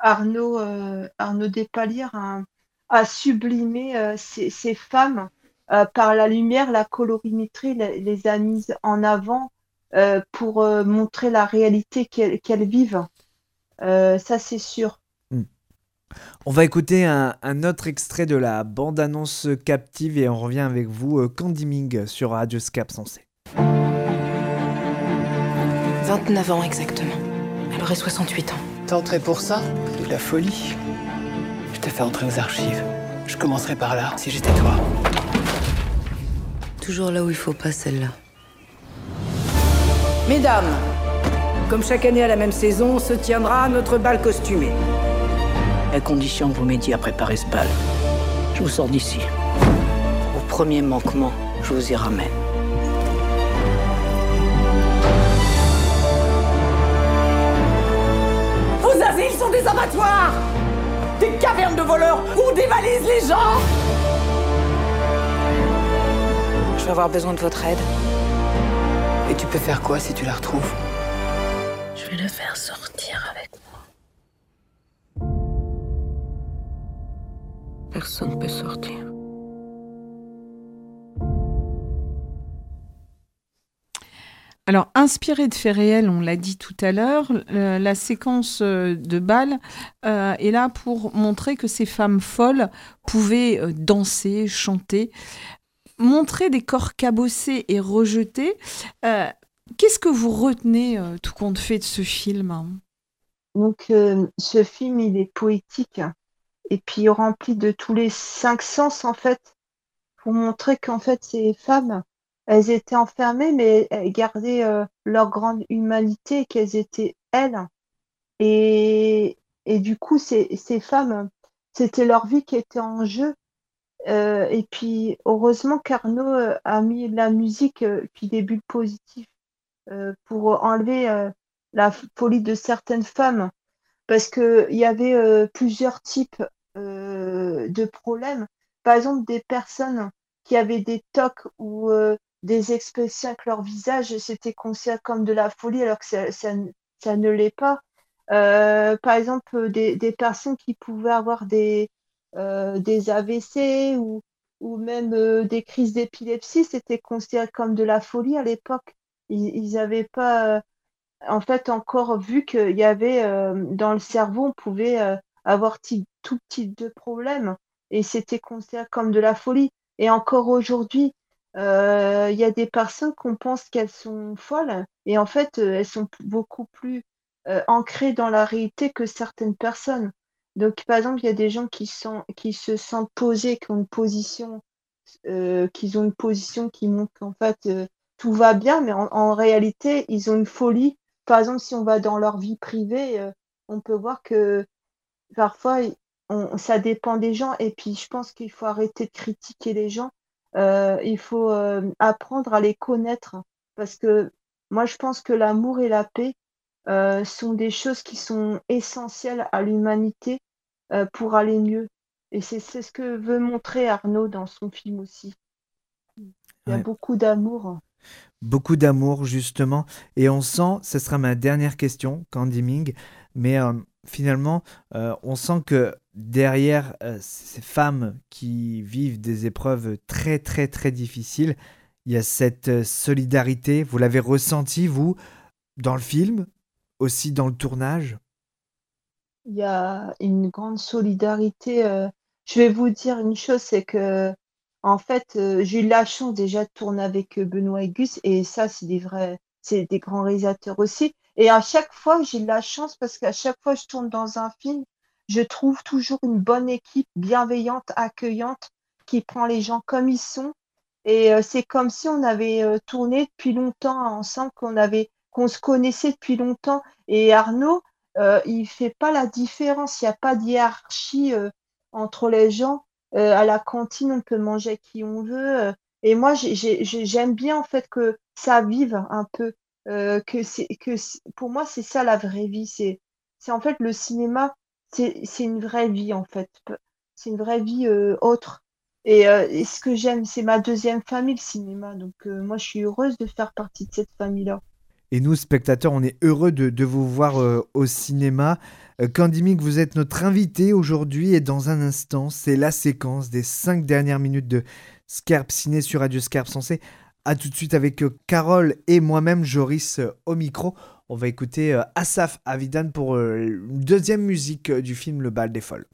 Arnaud, euh, Arnaud Despalières a, sublimé euh, ces, femmes euh, par la lumière, la colorimétrie, les, a mises en avant pour montrer la réalité qu'elles vivent. ça, c'est sûr. On va écouter un, autre extrait de la bande-annonce captive et on revient avec vous, euh, Candy Ming, sur Radio Scap Sensé. 29 ans exactement. Elle aurait 68 ans. T'es entré pour ça? La folie Je te fais entrer aux archives. Je commencerai par là, si j'étais toi. Toujours là où il faut pas, celle-là. Mesdames, comme chaque année à la même saison, se tiendra notre bal costumé à condition que vous m'aidiez à préparer ce bal. Je vous sors d'ici. Au premier manquement, je vous y ramène. Des abattoirs Des cavernes de voleurs où on dévalise les gens Je vais avoir besoin de votre aide. Et tu peux faire quoi si tu la retrouves? Je vais le faire sortir avec Personne ne peut sortir. Alors, inspiré de faits réels, on l'a dit tout à l'heure, la séquence euh, de bal euh, est là pour montrer que ces femmes folles pouvaient euh, danser, chanter, montrer des corps cabossés et rejetés. Qu'est-ce que vous retenez, tout compte fait, de ce film Donc, ce film, il est poétique et puis rempli de tous les cinq sens en fait pour montrer qu'en fait ces femmes elles étaient enfermées mais elles gardaient euh, leur grande humanité qu'elles étaient elles. Et, du coup ces, femmes c'était leur vie qui était en jeu. Euh, et puis heureusement qu'Arnaud euh, a mis la musique puis des bulles positives pour enlever la folie de certaines femmes. Parce qu'il y avait plusieurs types euh, de problèmes. Par exemple, des personnes qui avaient des tocs ou euh, des expressions avec leur visage, c'était considéré comme de la folie alors que ça, ça, ne l'est pas. Euh, par exemple, des, des, personnes qui pouvaient avoir des, des AVC ou, ou même des crises d'épilepsie, c'était considéré comme de la folie à l'époque. Ils n'avaient pas, en fait, encore vu qu'il y avait dans le cerveau, on pouvait avoir tout type de problème et c'était considéré comme de la folie. Et encore aujourd'hui, euh, il y a des personnes qu'on pense qu'elles sont folles et en fait, euh, elles sont beaucoup plus euh, ancrées dans la réalité que certaines personnes. Donc, par exemple, il y a des gens qui, sont, qui se sentent posés, qui ont une position, qui ont une position qui montre qu'en fait tout va bien, mais en, réalité, ils ont une folie. Par exemple, si on va dans leur vie privée, on peut voir que parfois, ça dépend des gens. Et puis, je pense qu'il faut arrêter de critiquer les gens. Euh, il faut euh, apprendre à les connaître. Parce que moi, je pense que l'amour et la paix euh, sont des choses qui sont essentielles à l'humanité pour aller mieux. Et c'est ce que veut montrer Arnaud dans son film aussi. Il y a beaucoup d'amour. Beaucoup d'amour, justement. Et on sent, ce sera ma dernière question, Candy Ming, mais finalement, euh, on sent que derrière euh, ces femmes qui vivent des épreuves très très très difficiles, il y a cette euh, solidarité. Vous l'avez ressenti, vous, dans le film, aussi dans le tournage? Il y a une grande solidarité. Je vais vous dire une chose, c'est que en fait, j'ai eu la chance déjà de tourner avec Benoît et et ça, c'est des vrais, c'est des grands réalisateurs aussi. Et à chaque fois, j'ai de la chance parce qu'à chaque fois je tourne dans un film, je trouve toujours une bonne équipe bienveillante, accueillante, qui prend les gens comme ils sont. Et euh, c'est comme si on avait euh, tourné depuis longtemps ensemble, qu'on avait, qu'on se connaissait depuis longtemps. Et Arnaud, euh, il fait pas la différence. Il n'y a pas de hiérarchie entre les gens. à la cantine, on peut manger qui on veut. et moi, j'aime bien en fait que ça vive un peu. Euh, que c'est que pour moi c'est ça la vraie vie c'est c'est en fait le cinéma c'est une vraie vie en fait c'est une vraie vie euh, autre. Et, euh, et ce que j'aime, c'est ma deuxième famille, le cinéma. Donc euh, moi, je suis heureuse de faire partie de cette famille-là. Et nous, spectateurs, on est heureux de, vous voir au cinéma. Candy Mink, vous êtes notre invité aujourd'hui et dans un instant, c'est la séquence des cinq dernières minutes de Scarpe Ciné sur Radio Scarpe Sensé. A tout de suite avec Carole et moi-même, Joris, au micro. On va écouter euh, Asaf Avidan pour euh, une deuxième musique euh, du film Le Bal des Folles.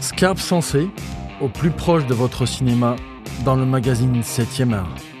Scarpe Sensé, au plus proche de votre cinéma, dans le magazine 7e art.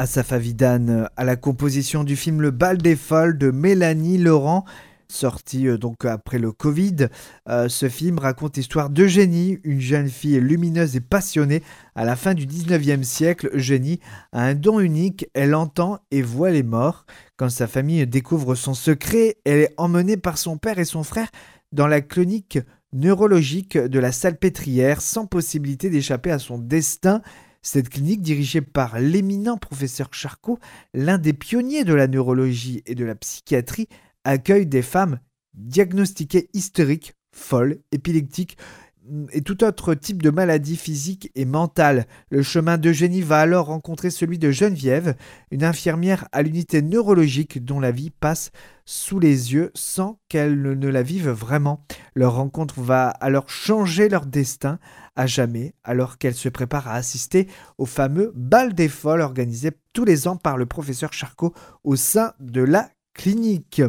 Asaf Avidan euh, à la composition du film Le Bal des Folles de Mélanie Laurent. Sorti euh, donc après le Covid, Euh, ce film raconte l'histoire d'Eugénie, une jeune fille lumineuse et passionnée. À la fin du 19e siècle, Eugénie a un don unique, elle entend et voit les morts. Quand sa famille découvre son secret, elle est emmenée par son père et son frère dans la clinique neurologique de la Salpêtrière sans possibilité d'échapper à son destin. Cette clinique, dirigée par l'éminent professeur Charcot, l'un des pionniers de la neurologie et de la psychiatrie, accueille des femmes diagnostiquées hystériques, folles, épileptiques mm, et tout autre type de maladie physique et mentale. Le chemin d'Eugénie va alors rencontrer celui de Geneviève, une infirmière à l'unité neurologique dont la vie passe sous les yeux sans qu'elle ne la vive vraiment. Leur rencontre va alors changer leur destin à jamais, alors qu'elle se prépare à assister au fameux bal des folles organisé tous les ans par le professeur Charcot au sein de la clinique.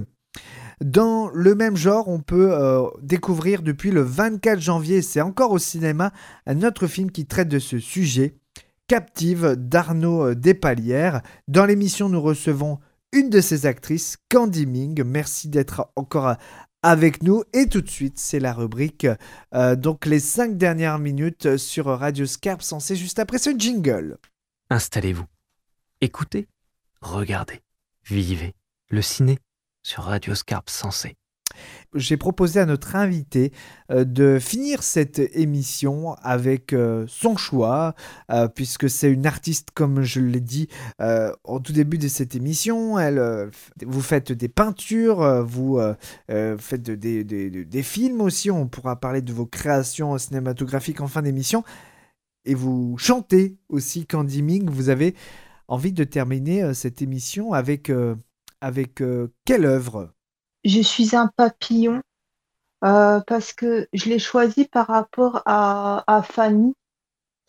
Dans le même genre, on peut euh, découvrir depuis le 24 janvier, c'est encore au cinéma, un autre film qui traite de ce sujet, Captive d'Arnaud euh, Despalières. Dans l'émission, nous recevons une de ses actrices, Candy Ming. Merci d'être encore euh, avec nous. Et tout de suite, c'est la rubrique, euh, donc les cinq dernières minutes sur Radio Scarpe, censé juste après ce jingle. Installez-vous. Écoutez, regardez, vivez le ciné sur Radio Scarpe Sensé. J'ai proposé à notre invité euh, de finir cette émission avec euh, son choix, euh, puisque c'est une artiste, comme je l'ai dit au tout début de cette émission. Elle, vous faites des peintures, vous faites de- des- des- films aussi. On pourra parler de vos créations cinématographiques en fin d'émission. et vous chantez aussi Candy Ming. Vous avez envie de terminer cette émission avec, avec quelle œuvre? Je suis un papillon euh, parce que je l'ai choisi par rapport à, à Fanny,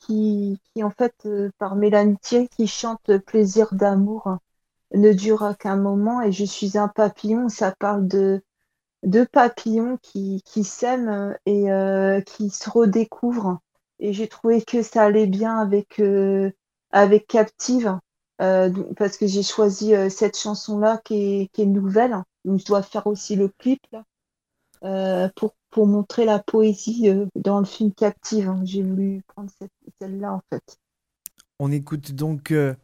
qui, qui en fait, euh, par Mélanie Thierry, qui chante Plaisir d'amour ne dure qu'un moment et je suis un papillon. Ça parle de deux papillons qui, qui s'aiment et euh, qui se redécouvrent. Et j'ai trouvé que ça allait bien avec, avec Captive, parce que j'ai choisi euh, cette chanson-là qui est, nouvelle. Donc je dois faire aussi le clip euh, pour, montrer la poésie euh, dans le film Captive. hein. J'ai voulu prendre celle-là en fait. On écoute donc euh,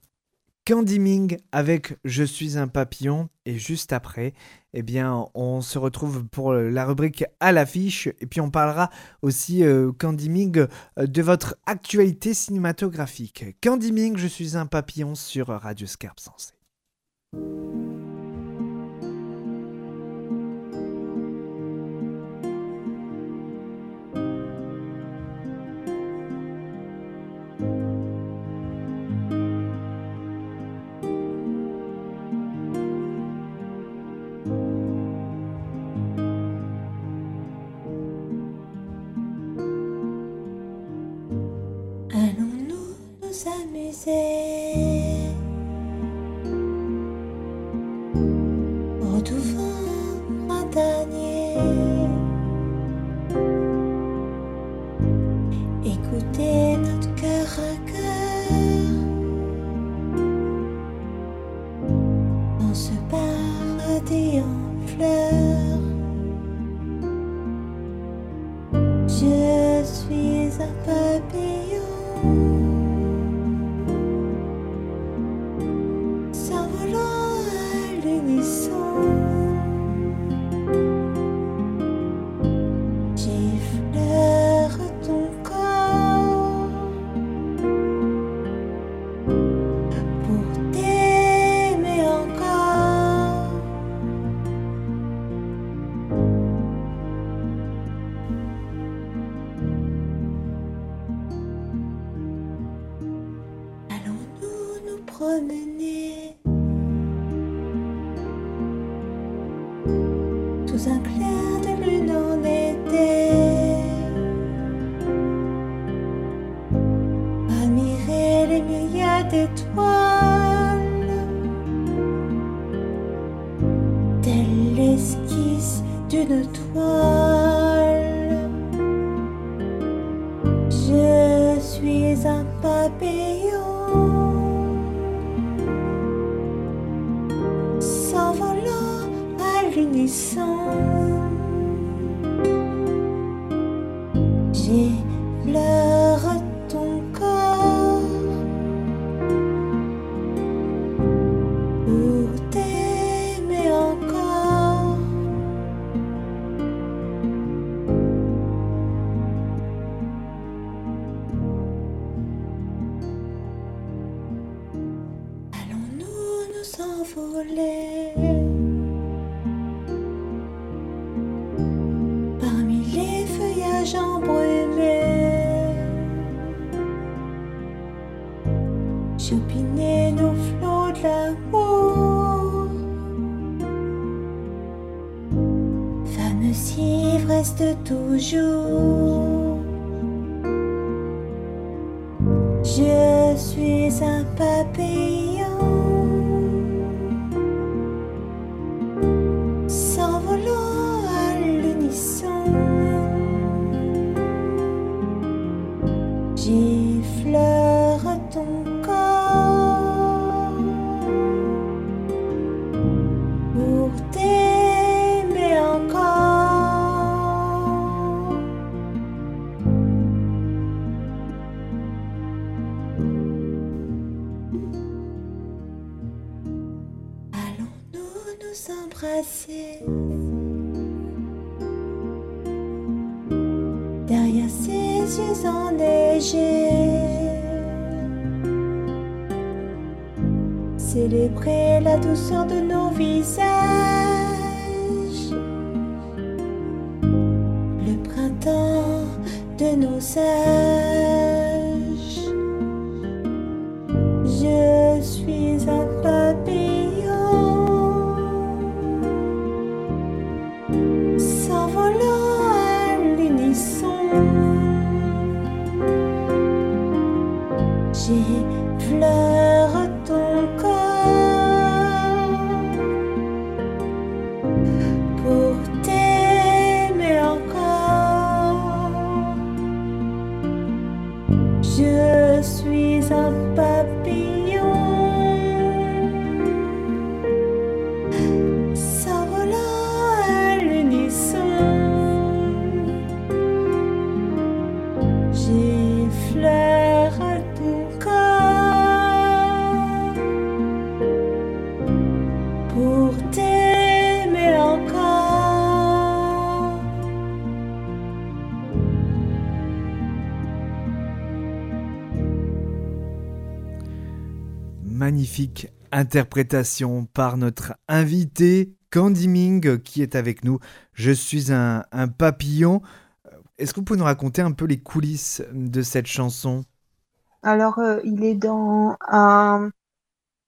Candy Ming avec Je suis un papillon et juste après, eh bien, on se retrouve pour la rubrique à l'affiche et puis on parlera aussi euh, euh, de votre actualité cinématographique. Candy Ming, Je suis un papillon sur Radio Scarpe Sensé. 一 interprétation par notre invité Candy Ming qui est avec nous. Je suis un, un papillon. Est-ce que vous pouvez nous raconter un peu les coulisses de cette chanson? Alors, euh, il est dans un,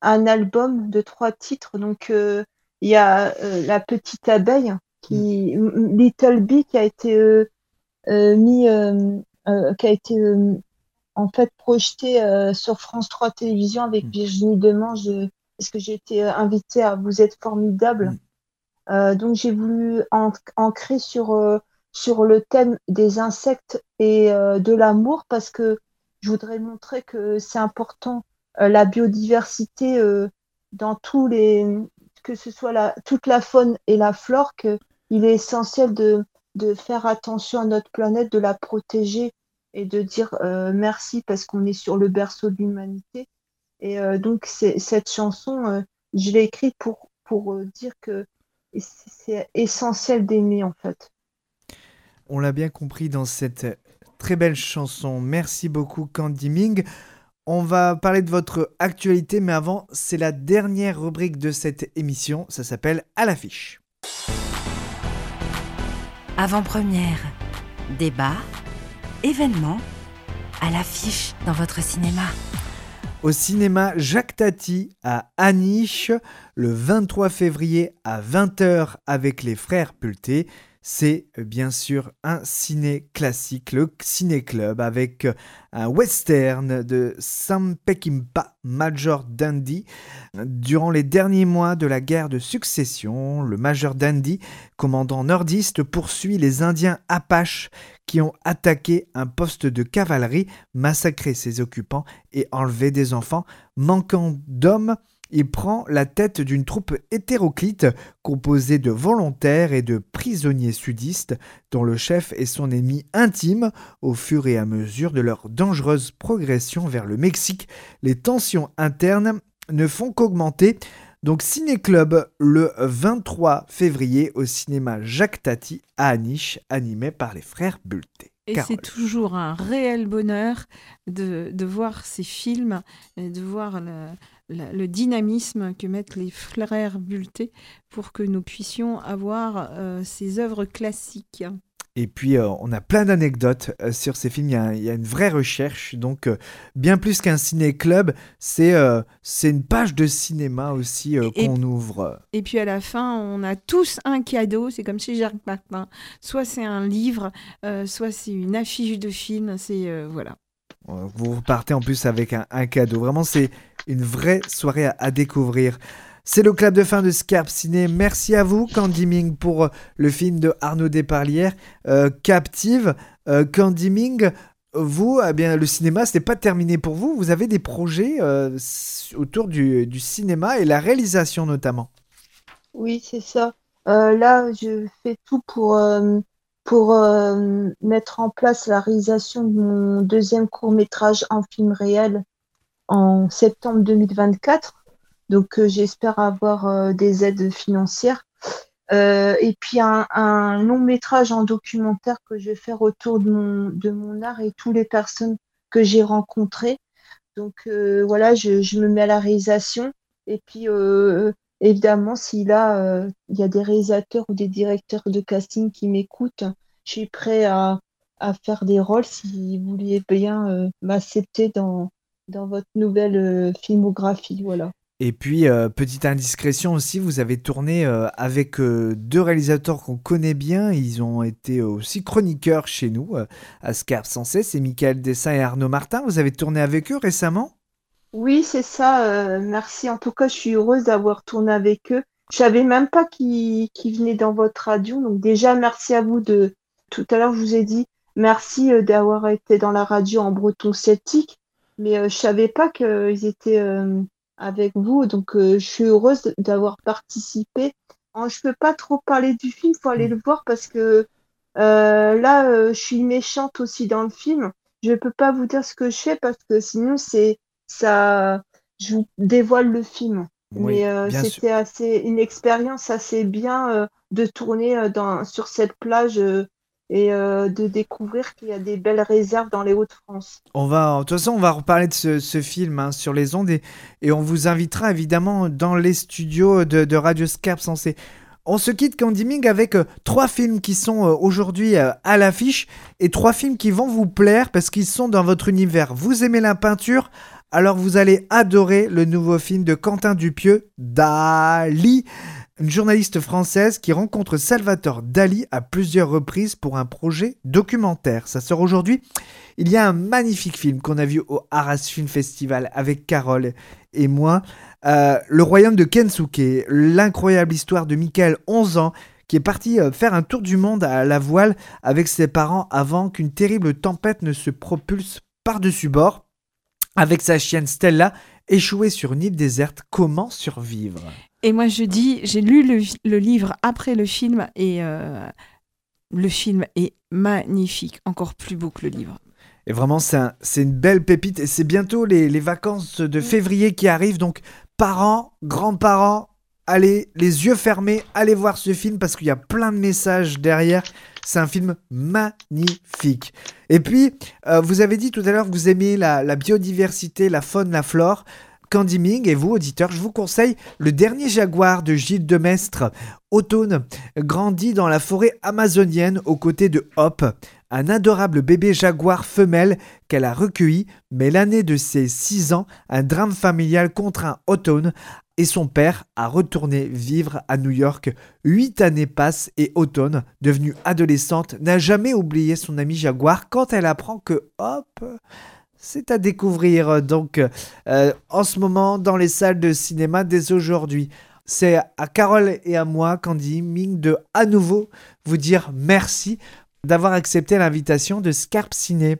un album de trois titres. Donc, euh, il y a euh, La Petite Abeille, qui, M- Little Bee, qui a été euh, euh, mis, euh, euh, qui a été euh, en fait projeté euh, sur France 3 Télévisions avec Virginie Demange, euh, parce que j'ai été euh, invitée à Vous êtes formidable. Euh, donc j'ai voulu ancrer sur, euh, sur le thème des insectes et euh, de l'amour parce que je voudrais montrer que c'est important la biodiversité dans tous les que ce soit la, toute la faune et la flore que il est essentiel de, de faire attention à notre planète, de la protéger et de dire merci parce qu'on est sur le berceau de l'humanité. Et euh, donc cette chanson, euh, je l'ai écrite pour, pour euh, dire que c'est essentiel d'aimer en fait. On l'a bien compris dans cette très belle chanson. Merci beaucoup Candy Ming. On va parler de votre actualité, mais avant, c'est la dernière rubrique de cette émission. Ça s'appelle À l'affiche. Avant-première, débat, événement, à l'affiche dans votre cinéma. Au cinéma Jacques Tati à Aniche, le 23 février à 20h avec les frères Pulté. C'est euh, bien sûr un ciné classique, le Ciné Club, avec euh, un western de Sam Peckinpah, Major Dandy. Durant les derniers mois de la guerre de succession, le Major Dandy, commandant nordiste, poursuit les Indiens Apaches qui ont attaqué un poste de cavalerie, massacré ses occupants et enlevé des enfants. Manquant d'hommes, il prend la tête d'une troupe hétéroclite composée de volontaires et de prisonniers sudistes dont le chef est son ennemi intime. Au fur et à mesure de leur dangereuse progression vers le Mexique, les tensions internes ne font qu'augmenter. Donc Ciné Club le 23 février au cinéma Jacques Tati à Aniche, animé par les frères Bulté. Et c'est toujours un réel bonheur de, de voir ces films, et de voir le, le- le dynamisme que mettent les frères Bulté pour que nous puissions avoir euh, ces œuvres classiques. Et puis, euh, on a plein d'anecdotes euh, sur ces films. Il y, a, il y a une vraie recherche. Donc, euh, bien plus qu'un ciné-club, c'est c'est une page de cinéma aussi qu'on ouvre. Et puis à la fin, on a tous un cadeau. C'est comme chez Jacques Martin. Soit c'est un livre, soit c'est une affiche de film. C'est voilà. Vous repartez en plus avec un, un cadeau. Vraiment, c'est une vraie soirée à, à découvrir. C'est le clap de fin de Scarp Ciné. Merci à vous, Candy Ming, pour euh, le film de Arnaud Desparlières, euh, Captive. Euh, Candy Ming, vous, eh bien, le cinéma, ce n'est pas terminé pour vous. Vous avez des projets euh, autour du, du cinéma et la réalisation notamment. Oui, c'est ça. Là, je fais tout pour, pour mettre en place la réalisation de mon deuxième court-métrage en film réel en septembre 2024. Donc, euh, j'espère avoir euh, des aides financières. Euh, et puis, un, long métrage en documentaire que je vais faire autour de mon, de mon art et toutes les personnes que j'ai rencontrées. Donc, voilà, je, me mets à la réalisation. Et puis, évidemment, a, euh, il y a des réalisateurs ou des directeurs de casting qui m'écoutent, je suis prêt à, à faire des rôles si vous vouliez bien m'accepter dans, dans votre nouvelle filmographie. Voilà. Et puis, euh, petite indiscrétion aussi, vous avez tourné euh, avec euh, deux réalisateurs qu'on connaît bien. Ils ont été aussi chroniqueurs chez nous, à Scarpe Sensé. C'est Michael Dessin et Arnaud Martin. Vous avez tourné avec eux récemment? Oui, c'est ça. merci. En tout cas, je suis heureuse d'avoir tourné avec eux. Je savais même pas qu'ils venaient dans votre radio. Donc déjà, merci à vous de. Tout à l'heure, je vous ai dit merci d'avoir été dans la radio en breton celtique, mais je savais pas qu'ils étaient avec vous. Donc euh, je suis heureuse d'avoir participé. Oh, je peux pas trop parler du film, faut aller le voir parce que euh, là, euh, je suis méchante aussi dans le film. Je peux pas vous dire ce que je fais parce que sinon c'est ça, je vous dévoile le film. Oui, Mais c'était assez une expérience assez bien de tourner dans sur cette plage et euh, de découvrir qu'il y a des belles réserves dans les Hauts-de-France. On va, de toute façon, on va reparler de ce, film hein, sur les ondes et, on vous invitera évidemment dans les studios de, de Radio Scarpe. On se quitte Candy Ming avec euh, trois films qui sont euh, aujourd'hui à l'affiche et trois films qui vont vous plaire parce qu'ils sont dans votre univers. Vous aimez la peinture? Alors vous allez adorer le nouveau film de Quentin Dupieux, Dali, une journaliste française qui rencontre Salvatore Dali à plusieurs reprises pour un projet documentaire. Ça sort aujourd'hui. Il y a un magnifique film qu'on a vu au Arras Film Festival avec Carole et moi. Euh, le royaume de Kensuke, l'incroyable histoire de Michael, 11 ans, qui est parti euh, faire un tour du monde à la voile avec ses parents avant qu'une terrible tempête ne se propulse par-dessus bord. Avec sa chienne Stella, échouée sur une île déserte, comment survivre? Et moi je dis, j'ai lu le, livre après le film et euh, le film est magnifique, encore plus beau que le livre. Et vraiment, c'est une belle pépite. Et c'est bientôt les, les, vacances de février qui arrivent. Donc, parents, grands-parents, allez, les yeux fermés, allez voir ce film parce qu'il y a plein de messages derrière. C'est un film magnifique. Et puis, euh, vous avez dit tout à l'heure que vous aimez la, biodiversité, la faune, la flore. Candy Ming et vous, auditeurs, je vous conseille Le dernier jaguar de Gilles Demestre. Automne grandit dans la forêt amazonienne aux côtés de Hop, un adorable bébé jaguar femelle qu'elle a recueilli, mais l'année de ses 6 ans, un drame familial contraint Autumn et son père à retourner vivre à New York. Huit années passent et Autumn, devenue adolescente, n'a jamais oublié son ami jaguar quand elle apprend que hop, c'est à découvrir donc euh, en ce moment dans les salles de cinéma dès aujourd'hui. C'est à Carole et à moi, Candy Ming, de à nouveau vous dire merci d'avoir accepté l'invitation de Scarpe Ciné.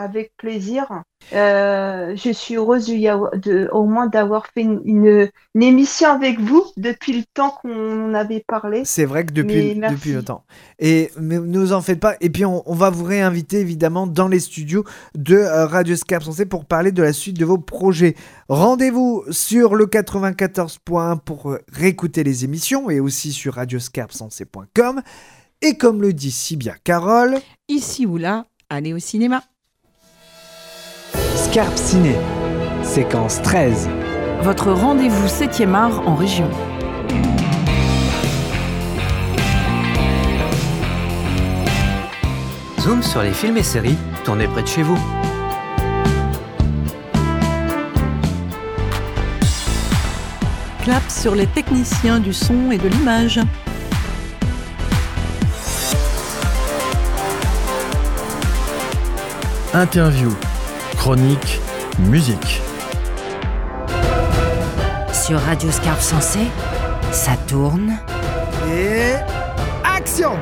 Avec plaisir. Euh, je suis heureuse de, au moins d'avoir fait une, émission avec vous depuis le temps qu'on avait parlé. C'est vrai que depuis, depuis le temps. Et ne vous en faites pas. Et puis on, va vous réinviter évidemment dans les studios de euh, Radio Scarpe Sensé pour parler de la suite de vos projets. Rendez-vous sur le 94.1 pour réécouter les émissions et aussi sur radioscarpsensé.com. Et comme le dit si bien Carole, ici ou là, allez au cinéma. Scarpe Ciné, séquence 13. Votre rendez-vous 7e art en région. Zoom sur les films et séries tournés près de chez vous. Clap sur les techniciens du son et de l'image. Interview, chronique, musique. Sur Radio Scarpe Sensé, ça tourne. Et action